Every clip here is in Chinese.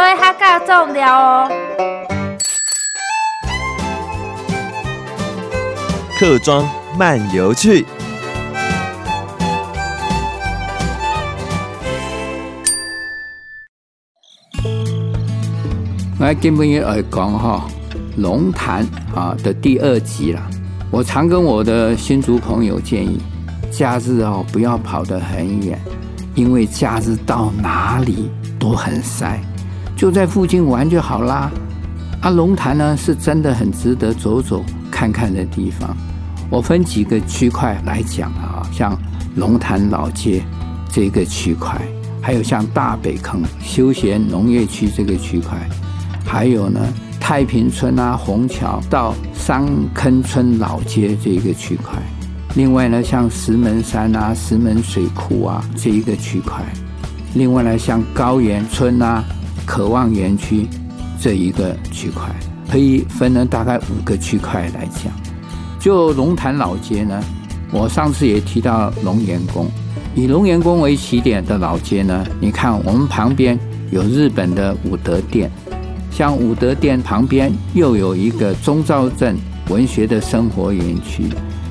所以它较重要哦。客庄漫游去。我今天要讲哈龙潭啊的第二集了。我常跟我的新竹朋友建议，假日哦不要跑得很远，因为假日到哪里都很塞，就在附近玩就好啦。啊，龙潭呢是真的很值得走走看看的地方。我分几个区块来讲啊，像龙潭老街这个区块，还有像大北坑休闲农业区这个区块。还有呢，太平村啊，虹桥到三坑村老街这个区块。另外呢，像石门山啊、石门水库啊这一个区块。另外呢，像高原村啊、渴望园区这一个区块，可以分了大概五个区块来讲。就龙潭老街呢，我上次也提到龙岩宫，以龙岩宫为起点的老街呢，你看我们旁边有日本的武德殿。像武德殿旁边又有一个中兆镇文学的生活园区，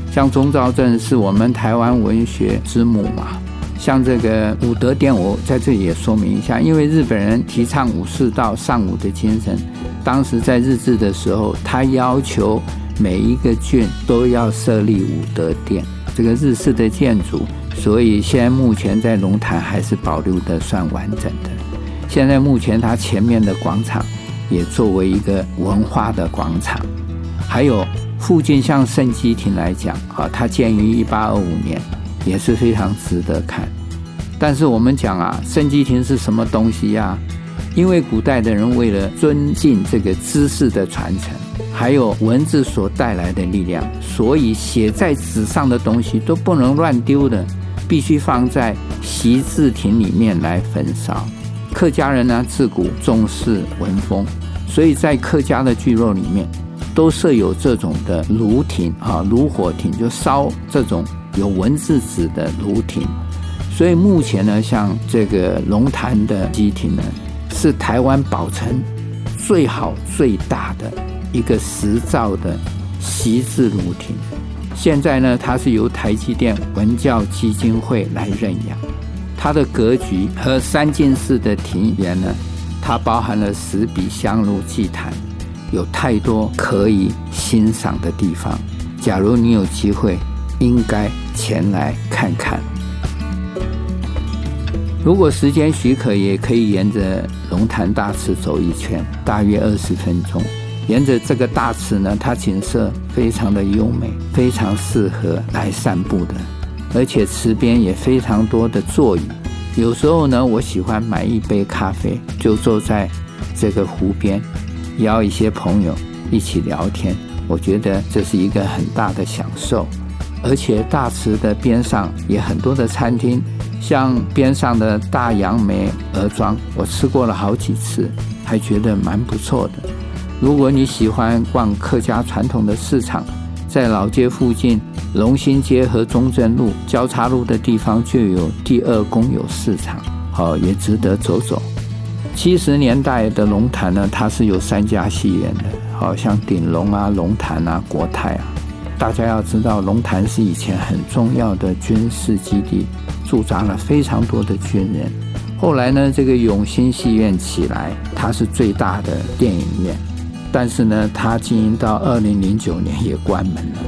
像中兆镇是我们台湾文学之母嘛。像这个武德殿，我在这里也说明一下，因为日本人提倡武士道、尚武的精神，当时在日治的时候，他要求每一个郡都要设立武德殿，这个日式的建筑，所以现在目前在龙潭还是保留的算完整的。现在目前它前面的广场。也作为一个文化的广场，还有附近像圣基亭来讲，啊，它建于一八二五年，也是非常值得看。但是我们讲啊，圣机亭是什么东西呀？因为古代的人为了尊敬这个知识的传承，还有文字所带来的力量，所以写在纸上的东西都不能乱丢的，必须放在习字亭里面来焚烧。客家人呢，自古重视文风，所以在客家的聚落里面，都设有这种的炉亭啊，炉火亭，就烧这种有文字纸的炉亭。所以目前呢，像这个龙潭的基亭呢，是台湾保存最好最大的一个石造的席字炉亭。现在呢，它是由台积电文教基金会来认养。它的格局和三进式的庭园呢，它包含了十笔香炉祭坛，有太多可以欣赏的地方。假如你有机会，应该前来看看。如果时间许可，也可以沿着龙潭大池走一圈，大约二十分钟。沿着这个大池呢，它景色非常的优美，非常适合来散步的。而且池边也非常多的座椅，有时候呢，我喜欢买一杯咖啡，就坐在这个湖边，邀一些朋友一起聊天。我觉得这是一个很大的享受。而且大池的边上也很多的餐厅，像边上的大杨梅鹅庄，我吃过了好几次，还觉得蛮不错的。如果你喜欢逛客家传统的市场，在老街附近，龙兴街和中正路交叉路的地方就有第二公有市场，好，也值得走走。七十年代的龙潭呢，它是有三家戏院的，好像鼎龙啊、龙潭啊、国泰啊。大家要知道，龙潭是以前很重要的军事基地，驻扎了非常多的军人。后来呢，这个永兴戏院起来，它是最大的电影院。但是呢，它经营到二零零九年也关门了，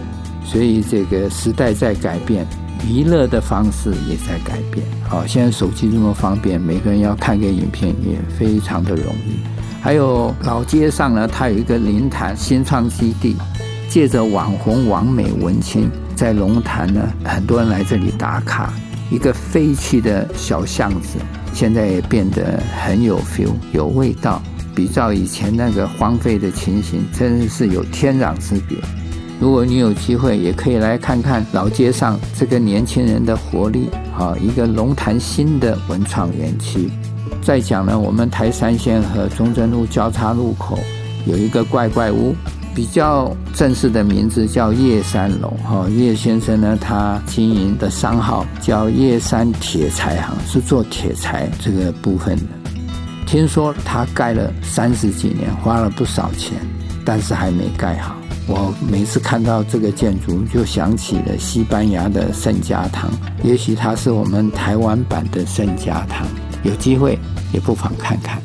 所以这个时代在改变，娱乐的方式也在改变。好，现在手机这么方便，每个人要看个影片也非常的容易。还有老街上呢，它有一个灵潭新创基地，借着网红网美文青在龙潭呢，很多人来这里打卡，一个废弃的小巷子，现在也变得很有 feel，有味道。比照以前那个荒废的情形，真是有天壤之别。如果你有机会，也可以来看看老街上这个年轻人的活力。好，一个龙潭新的文创园区。再讲呢，我们台三线和中正路交叉路口有一个怪怪屋，比较正式的名字叫叶三楼。哈，叶先生呢，他经营的商号叫叶三铁材行，是做铁材这个部分的。听说他盖了三十几年，花了不少钱，但是还没盖好。我每次看到这个建筑，就想起了西班牙的圣家堂，也许它是我们台湾版的圣家堂。有机会也不妨看看。